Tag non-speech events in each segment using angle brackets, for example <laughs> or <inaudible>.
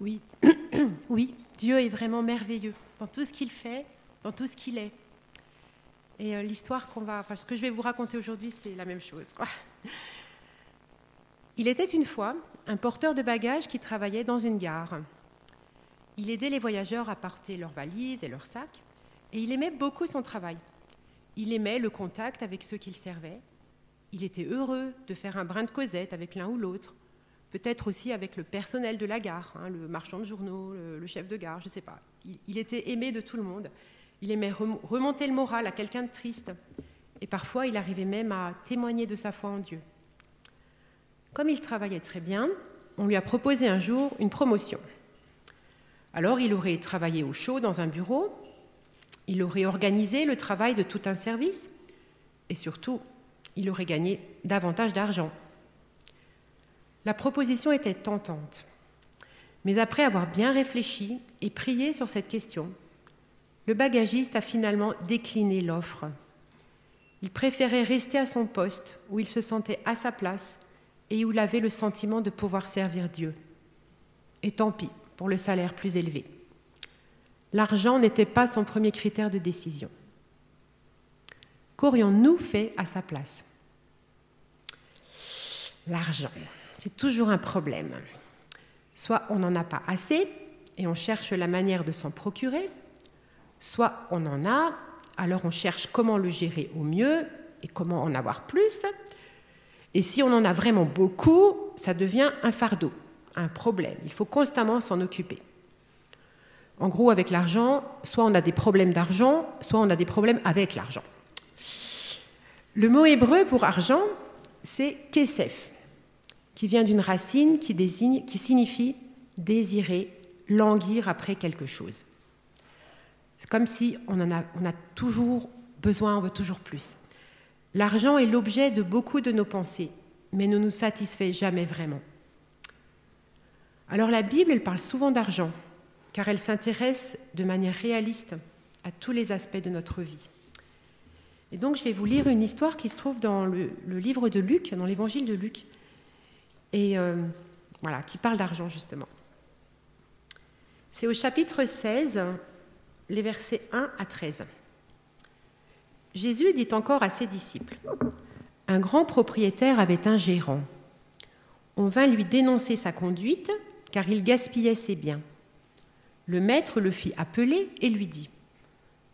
Oui, <coughs> oui, Dieu est vraiment merveilleux dans tout ce qu'il fait, dans tout ce qu'il est. Et euh, l'histoire qu'on va, enfin, ce que je vais vous raconter aujourd'hui, c'est la même chose. Quoi. Il était une fois un porteur de bagages qui travaillait dans une gare. Il aidait les voyageurs à porter leurs valises et leurs sacs, et il aimait beaucoup son travail. Il aimait le contact avec ceux qu'il servait. Il était heureux de faire un brin de causette avec l'un ou l'autre, peut-être aussi avec le personnel de la gare, hein, le marchand de journaux, le, chef de gare, je ne sais pas. Il, était aimé de tout le monde. Il aimait remonter le moral à quelqu'un de triste. Et parfois, il arrivait même à témoigner de sa foi en Dieu. Comme il travaillait très bien, on lui a proposé un jour une promotion. Alors, il aurait travaillé au chaud dans un bureau, il aurait organisé le travail de tout un service, et surtout, il aurait gagné davantage d'argent. La proposition était tentante. Mais après avoir bien réfléchi et prié sur cette question, le bagagiste a finalement décliné l'offre. Il préférait rester à son poste où il se sentait à sa place et où il avait le sentiment de pouvoir servir Dieu. Et tant pis pour le salaire plus élevé. L'argent n'était pas son premier critère de décision. Qu'aurions-nous fait à sa place? L'argent c'est toujours un problème. Soit on n'en a pas assez et on cherche la manière de s'en procurer, soit on en a, alors on cherche comment le gérer au mieux et comment en avoir plus. Et si on en a vraiment beaucoup, ça devient un fardeau, un problème. Il faut constamment s'en occuper. En gros, avec l'argent, soit on a des problèmes d'argent, soit on a des problèmes avec l'argent. Le mot hébreu pour argent, c'est kesef qui vient d'une racine qui, désigne, qui signifie désirer, languir après quelque chose. C'est comme si on, en a, on a toujours besoin, on veut toujours plus. L'argent est l'objet de beaucoup de nos pensées, mais ne nous satisfait jamais vraiment. Alors la Bible, elle parle souvent d'argent, car elle s'intéresse de manière réaliste à tous les aspects de notre vie. Et donc je vais vous lire une histoire qui se trouve dans le, le livre de Luc, dans l'évangile de Luc, et euh, voilà, qui parle d'argent justement. C'est au chapitre 16, les versets 1 à 13. Jésus dit encore à ses disciples, Un grand propriétaire avait un gérant. On vint lui dénoncer sa conduite, car il gaspillait ses biens. Le maître le fit appeler et lui dit,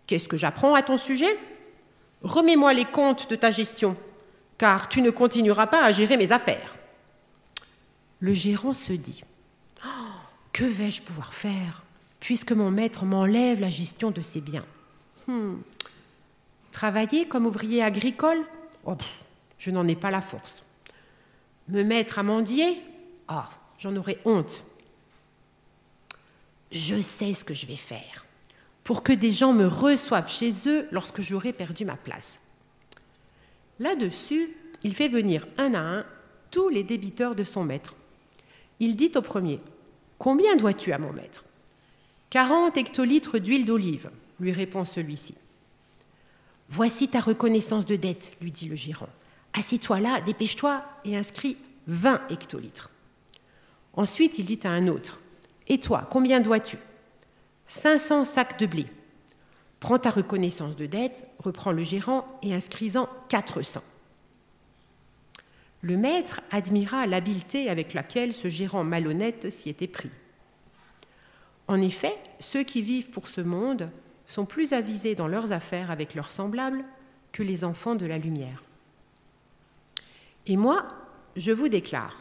Qu'est-ce que j'apprends à ton sujet? Remets-moi les comptes de ta gestion, car tu ne continueras pas à gérer mes affaires le gérant se dit Que vais-je pouvoir faire puisque mon maître m'enlève la gestion de ses biens? Hmm. Travailler comme ouvrier agricole? Oh, Je n'en ai pas la force. Me mettre à mendier? Ah, j'en aurais honte. Je sais ce que je vais faire pour que des gens me reçoivent chez eux lorsque j'aurai perdu ma place. Là-dessus, il fait venir un à un tous les débiteurs de son maître il dit au premier Combien dois-tu à mon maître Quarante hectolitres d'huile d'olive, lui répond celui-ci. Voici ta reconnaissance de dette, lui dit le gérant. Assis-toi là, dépêche-toi et inscris vingt hectolitres. Ensuite, il dit à un autre Et toi, combien dois-tu Cinq cents sacs de blé. Prends ta reconnaissance de dette, reprend le gérant et inscris-en quatre cents. Le maître admira l'habileté avec laquelle ce gérant malhonnête s'y était pris. En effet, ceux qui vivent pour ce monde sont plus avisés dans leurs affaires avec leurs semblables que les enfants de la lumière. Et moi, je vous déclare,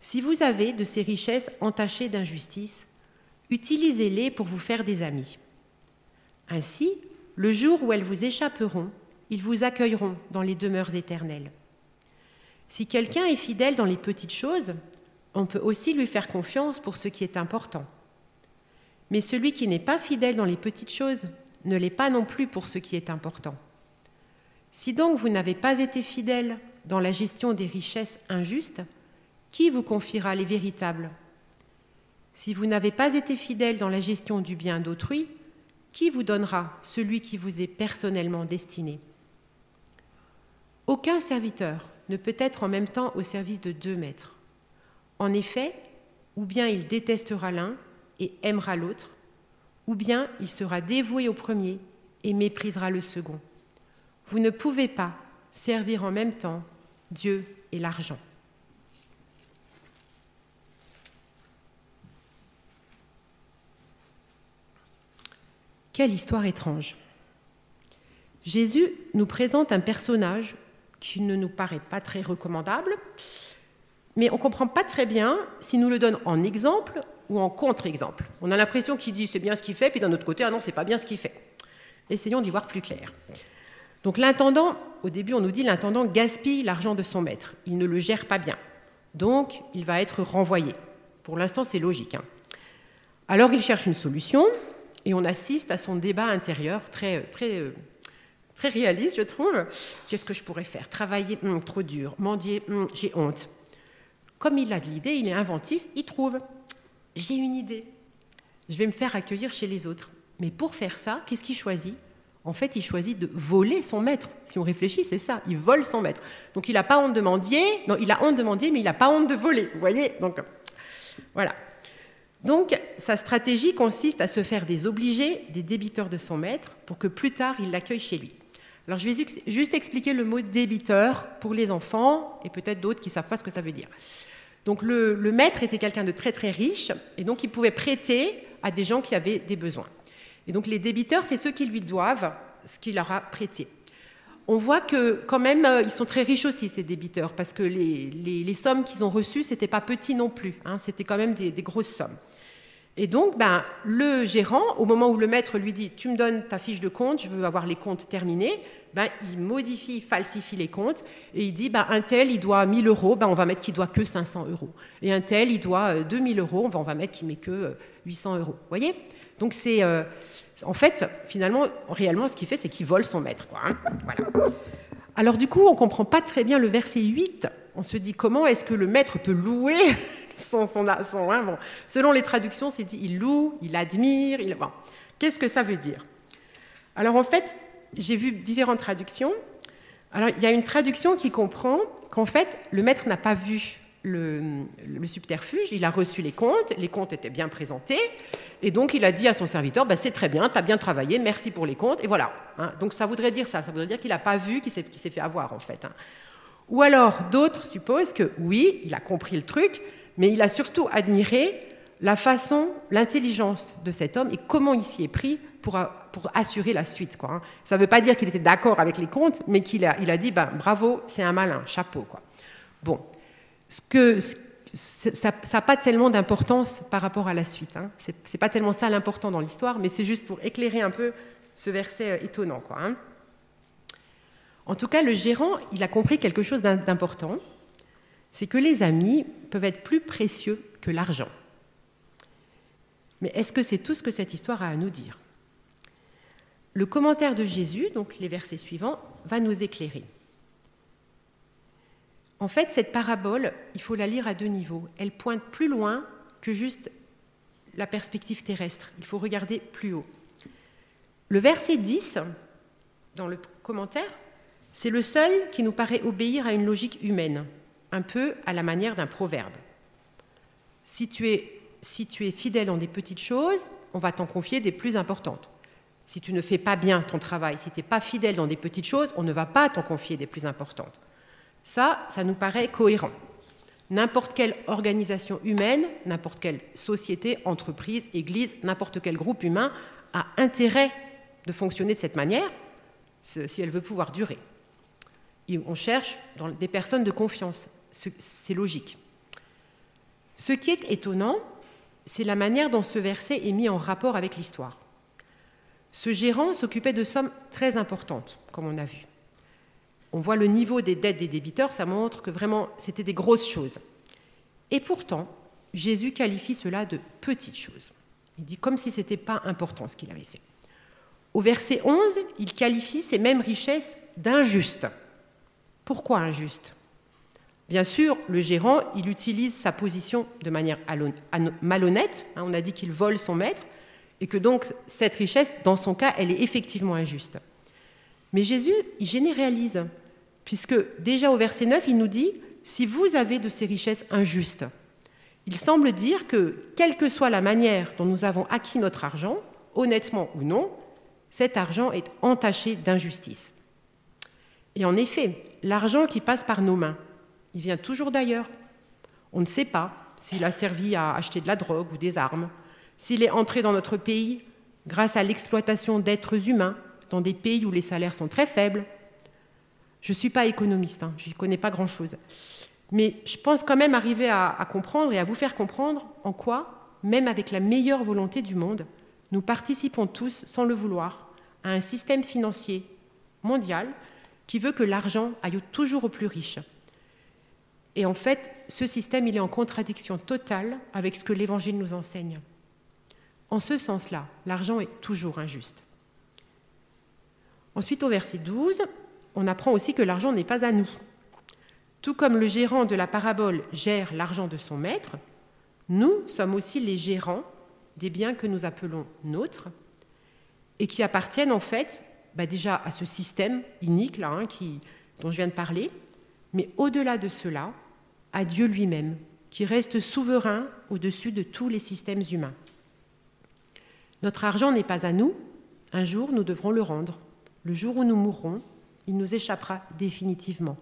si vous avez de ces richesses entachées d'injustice, utilisez-les pour vous faire des amis. Ainsi, le jour où elles vous échapperont, ils vous accueilleront dans les demeures éternelles. Si quelqu'un est fidèle dans les petites choses, on peut aussi lui faire confiance pour ce qui est important. Mais celui qui n'est pas fidèle dans les petites choses ne l'est pas non plus pour ce qui est important. Si donc vous n'avez pas été fidèle dans la gestion des richesses injustes, qui vous confiera les véritables? Si vous n'avez pas été fidèle dans la gestion du bien d'autrui, qui vous donnera celui qui vous est personnellement destiné? Aucun serviteur ne peut être en même temps au service de deux maîtres. En effet, ou bien il détestera l'un et aimera l'autre, ou bien il sera dévoué au premier et méprisera le second. Vous ne pouvez pas servir en même temps Dieu et l'argent. Quelle histoire étrange. Jésus nous présente un personnage qui ne nous paraît pas très recommandable, mais on ne comprend pas très bien s'il nous le donne en exemple ou en contre-exemple. On a l'impression qu'il dit c'est bien ce qu'il fait, puis d'un autre côté, ah non, c'est pas bien ce qu'il fait. Essayons d'y voir plus clair. Donc l'intendant, au début, on nous dit l'intendant gaspille l'argent de son maître. Il ne le gère pas bien. Donc, il va être renvoyé. Pour l'instant, c'est logique. Hein. Alors, il cherche une solution et on assiste à son débat intérieur très, très, très réaliste, je trouve. Qu'est-ce que je pourrais faire? Travailler, hum, trop dur. Mendier, hum, j'ai honte. Comme il a de l'idée, il est inventif, il trouve. J'ai une idée. Je vais me faire accueillir chez les autres. Mais pour faire ça, qu'est-ce qu'il choisit? En fait, il choisit de voler son maître. Si on réfléchit, c'est ça. Il vole son maître. Donc il n'a pas honte de mendier. Non, il a honte de mendier, mais il n'a pas honte de voler. Vous voyez? Donc voilà. Donc sa stratégie consiste à se faire des obligés, des débiteurs de son maître, pour que plus tard il l'accueille chez lui. Alors je vais juste expliquer le mot débiteur pour les enfants et peut-être d'autres qui ne savent pas ce que ça veut dire. Donc le, maître était quelqu'un de très très riche et donc il pouvait prêter à des gens qui avaient des besoins. Et donc les débiteurs, c'est ceux qui lui doivent ce qu'il leur a prêté. On voit que quand même, euh, ils sont très riches aussi, ces débiteurs, parce que les, sommes qu'ils ont reçues, ce n'était pas petit non plus, hein, c'était quand même des, grosses sommes. Et donc, ben, le gérant, au moment où le maître lui dit, tu me donnes ta fiche de compte, je veux avoir les comptes terminés, ben, il modifie, falsifie les comptes et il dit ben, un tel, il doit 1000 euros, ben, on va mettre qu'il doit que 500 euros. Et un tel, il doit 2000 euh, euros, on va mettre qu'il met que 800 euh, euros. Vous voyez? Donc, c'est. Euh, en fait, finalement, réellement, ce qu'il fait, c'est qu'il vole son maître. Quoi, hein. voilà. Alors, du coup, on ne comprend pas très bien le verset 8. On se dit comment est-ce que le maître peut louer son. son, son hein, bon. Selon les traductions, c'est dit il loue, il admire. Qu'est-ce que ça veut dire? Alors, en fait, j'ai vu différentes traductions. Alors, il y a une traduction qui comprend qu'en fait, le maître n'a pas vu le, subterfuge, il a reçu les comptes, les comptes étaient bien présentés, et donc il a dit à son serviteur, bah, c'est très bien, tu as bien travaillé, merci pour les comptes, et voilà. Hein. donc ça voudrait dire ça, ça voudrait dire qu'il n'a pas vu, qu'il s'est fait avoir en fait. Hein. Ou alors d'autres supposent que oui, il a compris le truc, mais il a surtout admiré la façon, l'intelligence de cet homme et comment il s'y est pris pour, pour assurer la suite. Hein. Ça ne veut pas dire qu'il était d'accord avec les comptes, mais qu'il a, il a dit ben, bravo, c'est un malin, chapeau. Bon, ce que, ça n'a pas tellement d'importance par rapport à la suite. Hein. Ce n'est pas tellement ça l'important dans l'histoire, mais c'est juste pour éclairer un peu ce verset euh, étonnant. Hein. En tout cas, le gérant, il a compris quelque chose d'important, c'est que les amis peuvent être plus précieux que l'argent. Mais est-ce que c'est tout ce que cette histoire a à nous dire? Le commentaire de Jésus, donc les versets suivants, va nous éclairer. En fait, cette parabole, il faut la lire à deux niveaux. Elle pointe plus loin que juste la perspective terrestre. Il faut regarder plus haut. Le verset 10, dans le commentaire, c'est le seul qui nous paraît obéir à une logique humaine, un peu à la manière d'un proverbe. Si tu es fidèle en des petites choses, on va t'en confier des plus importantes. Si tu ne fais pas bien ton travail, si tu n'es pas fidèle dans des petites choses, on ne va pas t'en confier des plus importantes. Ça, ça nous paraît cohérent. N'importe quelle organisation humaine, n'importe quelle société, entreprise, église, n'importe quel groupe humain a intérêt de fonctionner de cette manière si elle veut pouvoir durer. on cherche des personnes de confiance. C'est logique. Ce qui est étonnant, c'est la manière dont ce verset est mis en rapport avec l'histoire. Ce gérant s'occupait de sommes très importantes, comme on a vu. On voit le niveau des dettes des débiteurs, ça montre que vraiment c'était des grosses choses. Et pourtant, Jésus qualifie cela de petites choses. Il dit comme si ce n'était pas important ce qu'il avait fait. Au verset 11, il qualifie ces mêmes richesses d'injustes. Pourquoi injustes? Bien sûr, le gérant, il utilise sa position de manière malhonnête. Hein, on a dit qu'il vole son maître et que donc cette richesse, dans son cas, elle est effectivement injuste. Mais Jésus, il généralise, puisque déjà au verset 9, il nous dit, si vous avez de ces richesses injustes, Il semble dire que, quelle que soit la manière dont nous avons acquis notre argent, honnêtement ou non, cet argent est entaché d'injustice. Et en effet, l'argent qui passe par nos mains, il vient toujours d'ailleurs. On ne sait pas s'il a servi à acheter de la drogue ou des armes, s'il est entré dans notre pays grâce à l'exploitation d'êtres humains dans des pays où les salaires sont très faibles. Je ne suis pas économiste, hein, je ne connais pas grand-chose. Mais je pense quand même arriver à comprendre et à vous faire comprendre en quoi, même avec la meilleure volonté du monde, nous participons tous, sans le vouloir, à un système financier mondial qui veut que l'argent aille toujours aux plus riches. Et en fait, ce système, il est en contradiction totale avec ce que l'Évangile nous enseigne. En ce sens-là, l'argent est toujours injuste. Ensuite, au verset 12, on apprend aussi que l'argent n'est pas à nous. Tout comme le gérant de la parabole gère l'argent de son maître, nous sommes aussi les gérants des biens que nous appelons nôtres et qui appartiennent en fait bah déjà à ce système inique hein, dont je viens de parler, mais au-delà de cela, à Dieu lui-même, qui reste souverain au-dessus de tous les systèmes humains. Notre argent n'est pas à nous, un jour nous devrons le rendre. Le jour où nous mourrons, il nous échappera définitivement,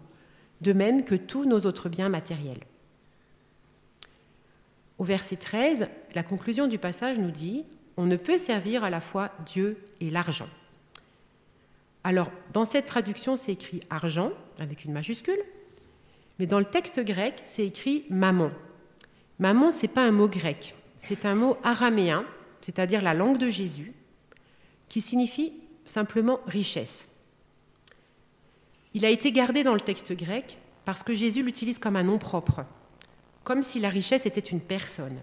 de même que tous nos autres biens matériels. Au verset 13, la conclusion du passage nous dit On ne peut servir à la fois Dieu et l'argent. Alors, dans cette traduction, c'est écrit argent, avec une majuscule, mais dans le texte grec, c'est écrit maman. Maman, ce n'est pas un mot grec, c'est un mot araméen, c'est-à-dire la langue de Jésus, qui signifie simplement richesse. Il a été gardé dans le texte grec parce que Jésus l'utilise comme un nom propre comme si la richesse était une personne.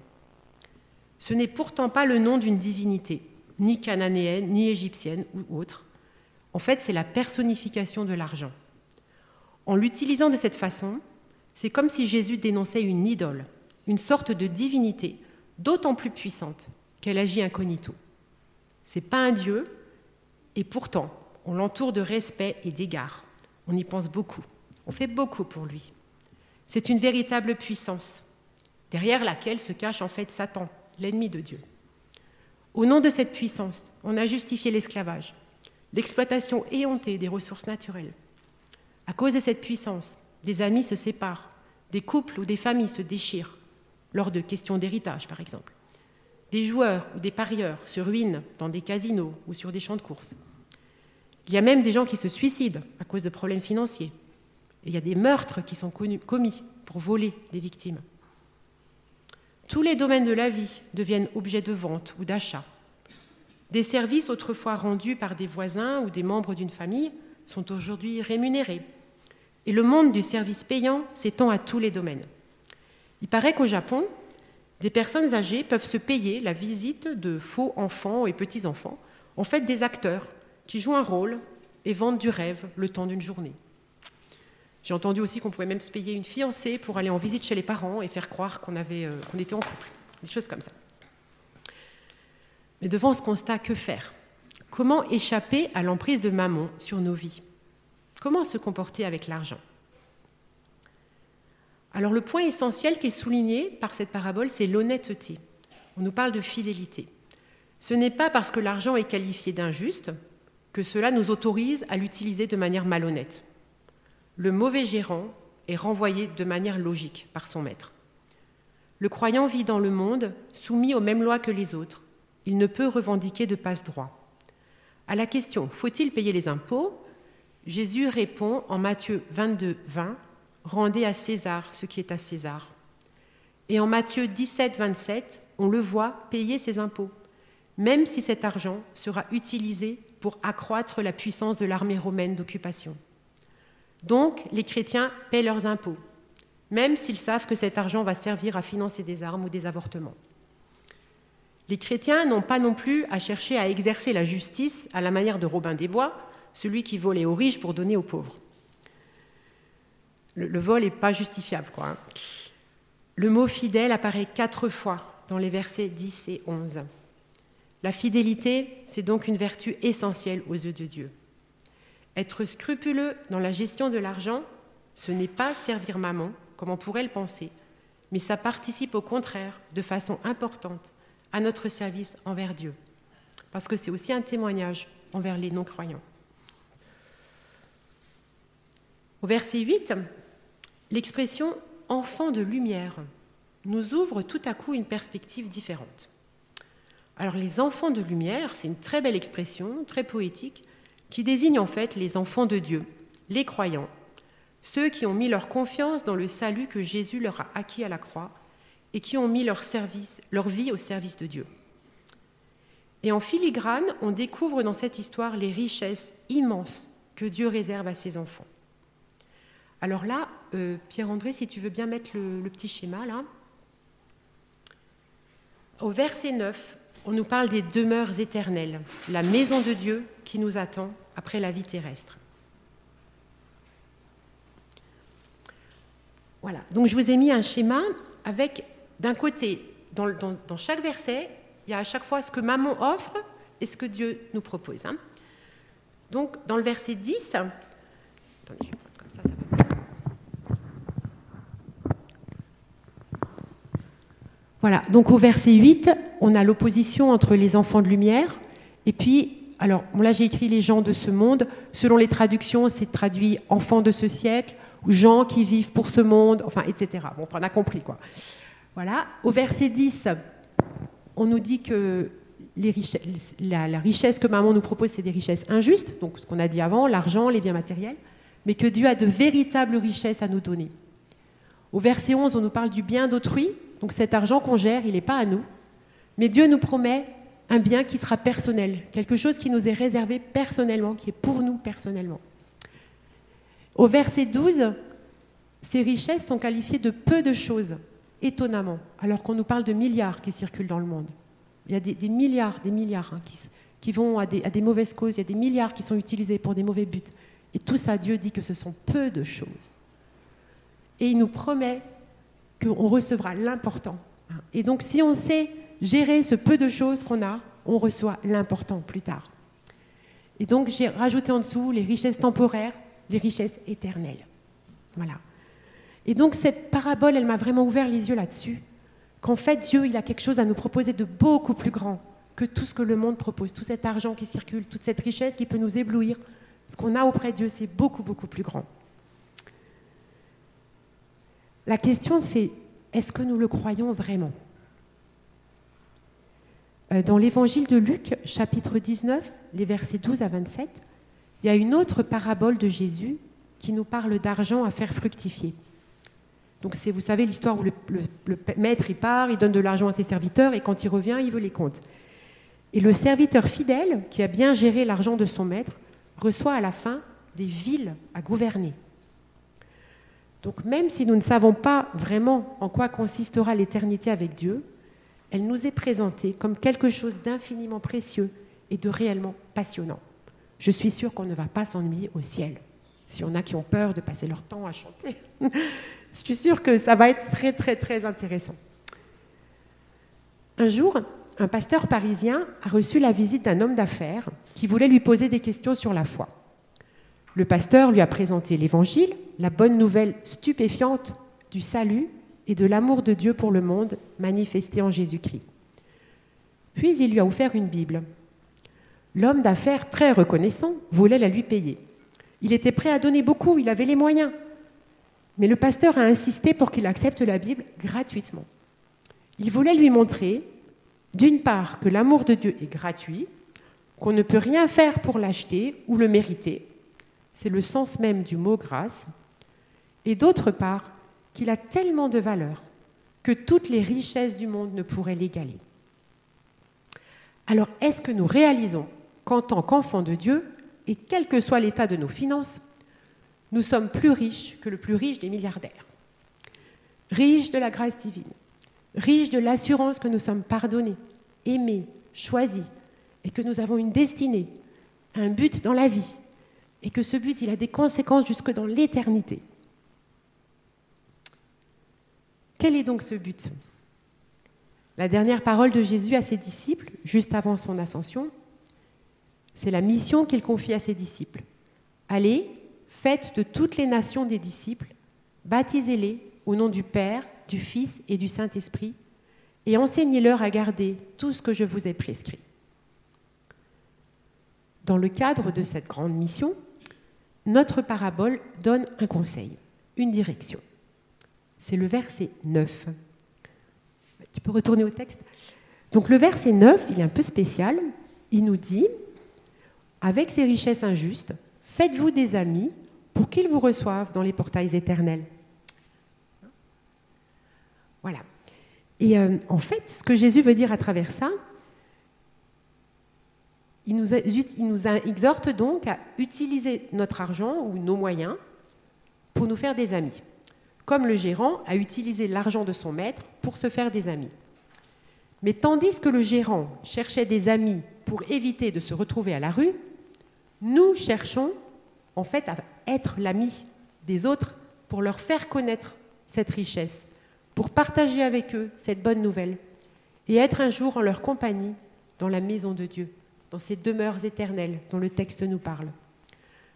Ce n'est pourtant pas le nom d'une divinité, ni cananéenne, ni égyptienne ou autre. En fait, c'est la personnification de l'argent. En l'utilisant de cette façon, c'est comme si Jésus dénonçait une idole, une sorte de divinité d'autant plus puissante qu'elle agit incognito. C'est pas un dieu, et pourtant, on l'entoure de respect et d'égard. On y pense beaucoup. On fait beaucoup pour lui. C'est une véritable puissance, derrière laquelle se cache en fait Satan, l'ennemi de Dieu. Au nom de cette puissance, on a justifié l'esclavage, l'exploitation éhontée des ressources naturelles. À cause de cette puissance, des amis se séparent, des couples ou des familles se déchirent, lors de questions d'héritage par exemple. Des joueurs ou des parieurs se ruinent dans des casinos ou sur des champs de course. Il y a même des gens qui se suicident à cause de problèmes financiers il y a des meurtres qui sont commis pour voler des victimes. Tous les domaines de la vie deviennent objets de vente ou d'achat. Des services autrefois rendus par des voisins ou des membres d'une famille sont aujourd'hui rémunérés. Et le monde du service payant s'étend à tous les domaines. Il paraît qu'au Japon, des personnes âgées peuvent se payer la visite de faux enfants et petits-enfants, en fait des acteurs qui jouent un rôle et vendent du rêve le temps d'une journée. J'ai entendu aussi qu'on pouvait même se payer une fiancée pour aller en visite chez les parents et faire croire qu'on euh, était en couple. Des choses comme ça. Mais devant ce constat, que faire? Comment échapper à l'emprise de maman sur nos vies? Comment se comporter avec l'argent? Alors le point essentiel qui est souligné par cette parabole, c'est l'honnêteté. On nous parle de fidélité. Ce n'est pas parce que l'argent est qualifié d'injuste que cela nous autorise à l'utiliser de manière malhonnête le mauvais gérant est renvoyé de manière logique par son maître. Le croyant vit dans le monde soumis aux mêmes lois que les autres. Il ne peut revendiquer de passe-droit. À la question faut-il payer les impôts? Jésus répond en Matthieu 22, 20 Rendez à César ce qui est à César. Et en Matthieu 17, 27, on le voit payer ses impôts, même si cet argent sera utilisé pour accroître la puissance de l'armée romaine d'occupation. Donc, les chrétiens paient leurs impôts, même s'ils savent que cet argent va servir à financer des armes ou des avortements. Les chrétiens n'ont pas non plus à chercher à exercer la justice à la manière de Robin des Bois, celui qui volait aux riches pour donner aux pauvres. Le, vol n'est pas justifiable. Quoi, hein. Le mot fidèle apparaît quatre fois dans les versets 10 et 11. La fidélité, c'est donc une vertu essentielle aux yeux de Dieu. Être scrupuleux dans la gestion de l'argent, ce n'est pas servir maman, comme on pourrait le penser, mais ça participe au contraire, de façon importante, à notre service envers Dieu. Parce que c'est aussi un témoignage envers les non-croyants. Au verset 8, l'expression enfant de lumière nous ouvre tout à coup une perspective différente. Alors les enfants de lumière, c'est une très belle expression, très poétique, qui désigne en fait les enfants de Dieu, les croyants, ceux qui ont mis leur confiance dans le salut que Jésus leur a acquis à la croix et qui ont mis leur, service, leur vie au service de Dieu. Et en filigrane, on découvre dans cette histoire les richesses immenses que Dieu réserve à ses enfants. Alors là, euh, Pierre-André, si tu veux bien mettre le, le petit schéma là. Au verset 9, on nous parle des demeures éternelles, la maison de Dieu qui nous attend après la vie terrestre. Voilà, donc je vous ai mis un schéma avec, d'un côté, dans, chaque verset, il y a à chaque fois ce que maman offre et ce que Dieu nous propose. Hein. Donc, dans le verset 10, attendez, je vais prendre comme ça, ça va Voilà, donc au verset 8, on a l'opposition entre les enfants de lumière et puis, alors là j'ai écrit les gens de ce monde, selon les traductions c'est traduit enfants de ce siècle ou gens qui vivent pour ce monde, enfin etc. Bon, on a compris quoi. Voilà, au verset 10, on nous dit que la, richesse que maman nous propose, c'est des richesses injustes, donc ce qu'on a dit avant, l'argent, les biens matériels, mais que Dieu a de véritables richesses à nous donner. Au verset 11, on nous parle du bien d'autrui, donc cet argent qu'on gère, il n'est pas à nous. Mais Dieu nous promet un bien qui sera personnel, quelque chose qui nous est réservé personnellement, qui est pour nous personnellement. Au verset 12, ces richesses sont qualifiées de peu de choses, étonnamment, alors qu'on nous parle de milliards qui circulent dans le monde. Il y a des, milliards, des milliards hein, qui, vont à des, à des mauvaises causes, il y a des milliards qui sont utilisés pour des mauvais buts. Et tout ça, Dieu dit que ce sont peu de choses. Et il nous promet qu'on recevra l'important. Et donc si on sait gérer ce peu de choses qu'on a, on reçoit l'important plus tard. Et donc j'ai rajouté en dessous les richesses temporaires, les richesses éternelles. Voilà. Et donc cette parabole, elle m'a vraiment ouvert les yeux là-dessus, qu'en fait Dieu, il a quelque chose à nous proposer de beaucoup plus grand que tout ce que le monde propose, tout cet argent qui circule, toute cette richesse qui peut nous éblouir. Ce qu'on a auprès de Dieu, c'est beaucoup, beaucoup plus grand. La question, c'est est-ce que nous le croyons vraiment? Euh, Dans l'évangile de Luc, chapitre 19, les versets 12 à 27, il y a une autre parabole de Jésus qui nous parle d'argent à faire fructifier. Donc c'est, vous savez, l'histoire où le, maître il part, il donne de l'argent à ses serviteurs et quand il revient, il veut les comptes. Et le serviteur fidèle, qui a bien géré l'argent de son maître, reçoit à la fin des villes à gouverner. Donc même si nous ne savons pas vraiment en quoi consistera l'éternité avec Dieu, elle nous est présentée comme quelque chose d'infiniment précieux et de réellement passionnant. Je suis sûre qu'on ne va pas s'ennuyer au ciel. Si on a qui ont peur de passer leur temps à chanter, <laughs> je suis sûre que ça va être très très très intéressant. Un jour, un pasteur parisien a reçu la visite d'un homme d'affaires qui voulait lui poser des questions sur la foi. Le pasteur lui a présenté l'Évangile, la bonne nouvelle stupéfiante du salut et de l'amour de Dieu pour le monde manifesté en Jésus-Christ. Puis il lui a offert une Bible. L'homme d'affaires, très reconnaissant, voulait la lui payer. Il était prêt à donner beaucoup, il avait les moyens. Mais le pasteur a insisté pour qu'il accepte la Bible gratuitement. Il voulait lui montrer, d'une part, que l'amour de Dieu est gratuit, qu'on ne peut rien faire pour l'acheter ou le mériter, c'est le sens même du mot grâce, et d'autre part, qu'il a tellement de valeur que toutes les richesses du monde ne pourraient l'égaler. Alors, est-ce que nous réalisons qu'en tant qu'enfants de Dieu, et quel que soit l'état de nos finances, nous sommes plus riches que le plus riche des milliardaires Riches de la grâce divine, riches de l'assurance que nous sommes pardonnés, aimés, choisis, et que nous avons une destinée, un but dans la vie, et que ce but, il a des conséquences jusque dans l'éternité. Quel est donc ce but? La dernière parole de Jésus à ses disciples, juste avant son ascension, c'est la mission qu'il confie à ses disciples. Allez, faites de toutes les nations des disciples, baptisez-les au nom du Père du Fils et du Saint-Esprit, et enseignez-leur à garder tout ce que je vous ai prescrit. Dans le cadre de cette grande mission, notre parabole donne un conseil, une direction. C'est le verset 9. Tu peux retourner au texte Donc le verset 9, il est un peu spécial. Il nous dit, avec ces richesses injustes, faites-vous des amis pour qu'ils vous reçoivent dans les portails éternels. Voilà. Et euh, en fait, ce que Jésus veut dire à travers ça, il nous, il nous exhorte donc à utiliser notre argent ou nos moyens pour nous faire des amis, comme le gérant a utilisé l'argent de son maître pour se faire des amis. Mais tandis que le gérant cherchait des amis pour éviter de se retrouver à la rue, nous cherchons en fait à être l'ami des autres pour leur faire connaître cette richesse, pour partager avec eux cette bonne nouvelle et être un jour en leur compagnie dans la maison de Dieu, dans ces demeures éternelles dont le texte nous parle.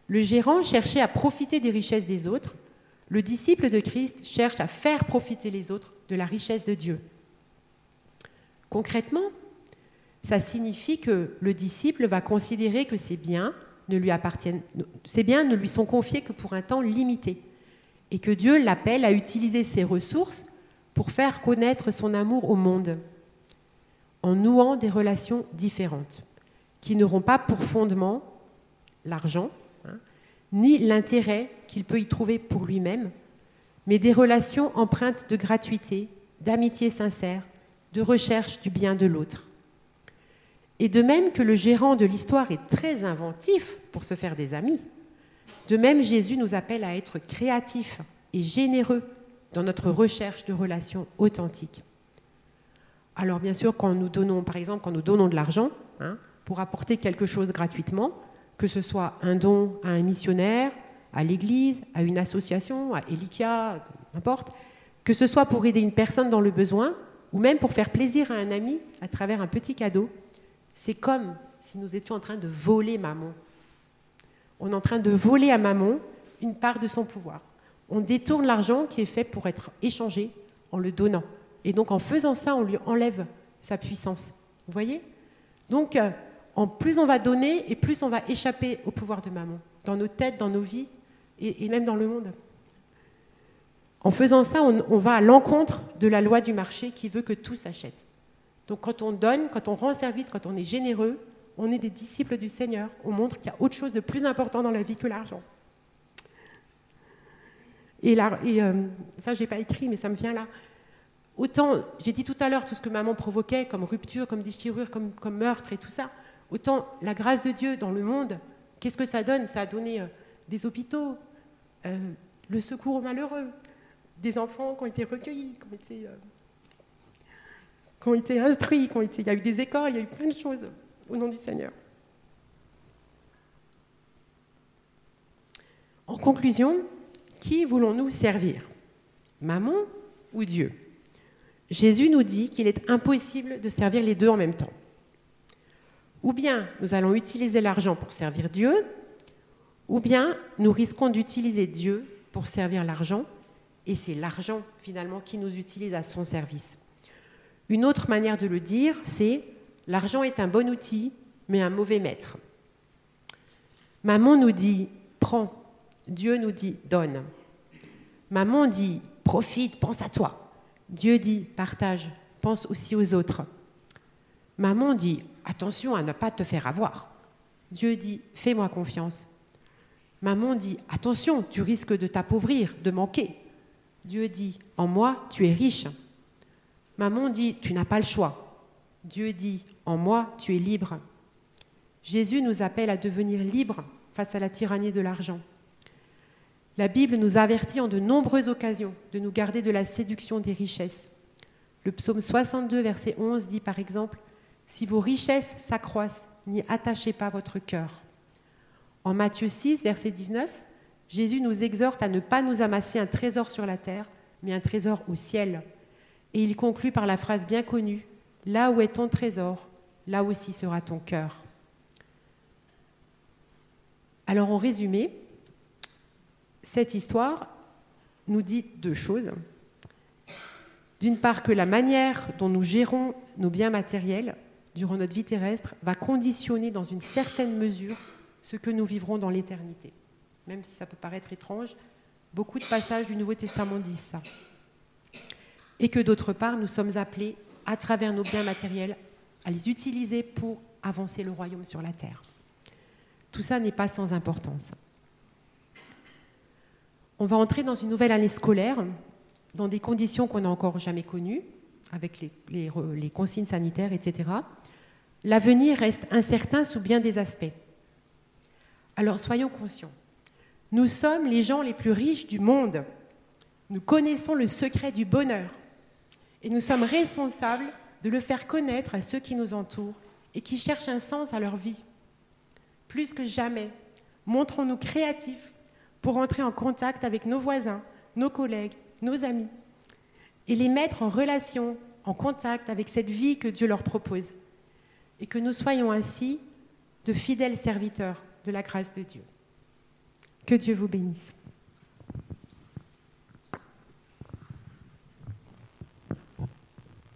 Le gérant cherchait à profiter des richesses des autres, le disciple de Christ cherche à faire profiter les autres de la richesse de Dieu. Concrètement, ça signifie que le disciple va considérer que ses biens ne lui appartiennent, ses biens ne lui sont confiés que pour un temps limité, et que Dieu l'appelle à utiliser ses ressources pour faire connaître son amour au monde, en nouant des relations différentes, qui n'auront pas pour fondement l'argent, hein, ni l'intérêt qu'il peut y trouver pour lui-même, mais des relations empreintes de gratuité, d'amitié sincère, de recherche du bien de l'autre. Et de même que le gérant de l'histoire est très inventif pour se faire des amis, de même Jésus nous appelle à être créatifs et généreux dans notre recherche de relations authentiques. Alors bien sûr, quand nous donnons, par exemple, quand nous donnons de l'argent hein, pour apporter quelque chose gratuitement, que ce soit un don à un missionnaire, à l'Église, à une association, à Elikia, n'importe, que ce soit pour aider une personne dans le besoin, ou même pour faire plaisir à un ami à travers un petit cadeau, c'est comme si nous étions en train de voler maman. On est en train de voler à maman une part de son pouvoir. On détourne l'argent qui est fait pour être échangé en le donnant. Et donc en faisant ça, on lui enlève sa puissance. Vous voyez? Donc euh, en plus on va donner et plus on va échapper au pouvoir de maman, dans nos têtes, dans nos vies et, même dans le monde. En faisant ça, on va à l'encontre de la loi du marché qui veut que tout s'achète. Donc quand on donne, quand on rend service, quand on est généreux, on est des disciples du Seigneur. On montre qu'il y a autre chose de plus important dans la vie que l'argent. Et, là, et euh, ça, je n'ai pas écrit, mais ça me vient là. Autant, j'ai dit tout à l'heure tout ce que maman provoquait comme rupture, comme déchirure, comme, meurtre et tout ça, autant la grâce de Dieu dans le monde, qu'est-ce que ça donne? Ça a donné euh, des hôpitaux, euh, le secours aux malheureux, des enfants qui ont été recueillis, qui ont été qui ont été instruits, il y a eu des écoles, il y a eu plein de choses au nom du Seigneur. En conclusion, qui voulons-nous servir? Maman ou Dieu? Jésus nous dit qu'il est impossible de servir les deux en même temps. Ou bien nous allons utiliser l'argent pour servir Dieu, ou bien nous risquons d'utiliser Dieu pour servir l'argent, et c'est l'argent finalement qui nous utilise à son service. Une autre manière de le dire, c'est l'argent est un bon outil, mais un mauvais maître. Maman nous dit prends, Dieu nous dit donne. Maman dit profite, pense à toi. Dieu dit partage, pense aussi aux autres. Maman dit attention à ne pas te faire avoir. Dieu dit fais-moi confiance. Maman dit attention, tu risques de t'appauvrir, de manquer. Dieu dit en moi, tu es riche. Maman dit, tu n'as pas le choix. Dieu dit, en moi, tu es libre. Jésus nous appelle à devenir libres face à la tyrannie de l'argent. La Bible nous avertit en de nombreuses occasions de nous garder de la séduction des richesses. Le psaume 62, verset 11 dit par exemple, Si vos richesses s'accroissent, n'y attachez pas votre cœur. En Matthieu 6, verset 19, Jésus nous exhorte à ne pas nous amasser un trésor sur la terre, mais un trésor au ciel. Et il conclut par la phrase bien connue, Là où est ton trésor, là aussi sera ton cœur. Alors en résumé, cette histoire nous dit deux choses. D'une part, que la manière dont nous gérons nos biens matériels durant notre vie terrestre va conditionner dans une certaine mesure ce que nous vivrons dans l'éternité. Même si ça peut paraître étrange, beaucoup de passages du Nouveau Testament disent ça. Et que d'autre part, nous sommes appelés, à travers nos biens matériels, à les utiliser pour avancer le royaume sur la terre. Tout ça n'est pas sans importance. On va entrer dans une nouvelle année scolaire, dans des conditions qu'on n'a encore jamais connues, avec les, les consignes sanitaires, etc. L'avenir reste incertain sous bien des aspects. Alors soyons conscients. Nous sommes les gens les plus riches du monde. Nous connaissons le secret du bonheur. Et nous sommes responsables de le faire connaître à ceux qui nous entourent et qui cherchent un sens à leur vie. Plus que jamais, montrons-nous créatifs pour entrer en contact avec nos voisins, nos collègues, nos amis, et les mettre en relation, en contact avec cette vie que Dieu leur propose, et que nous soyons ainsi de fidèles serviteurs de la grâce de Dieu. Que Dieu vous bénisse.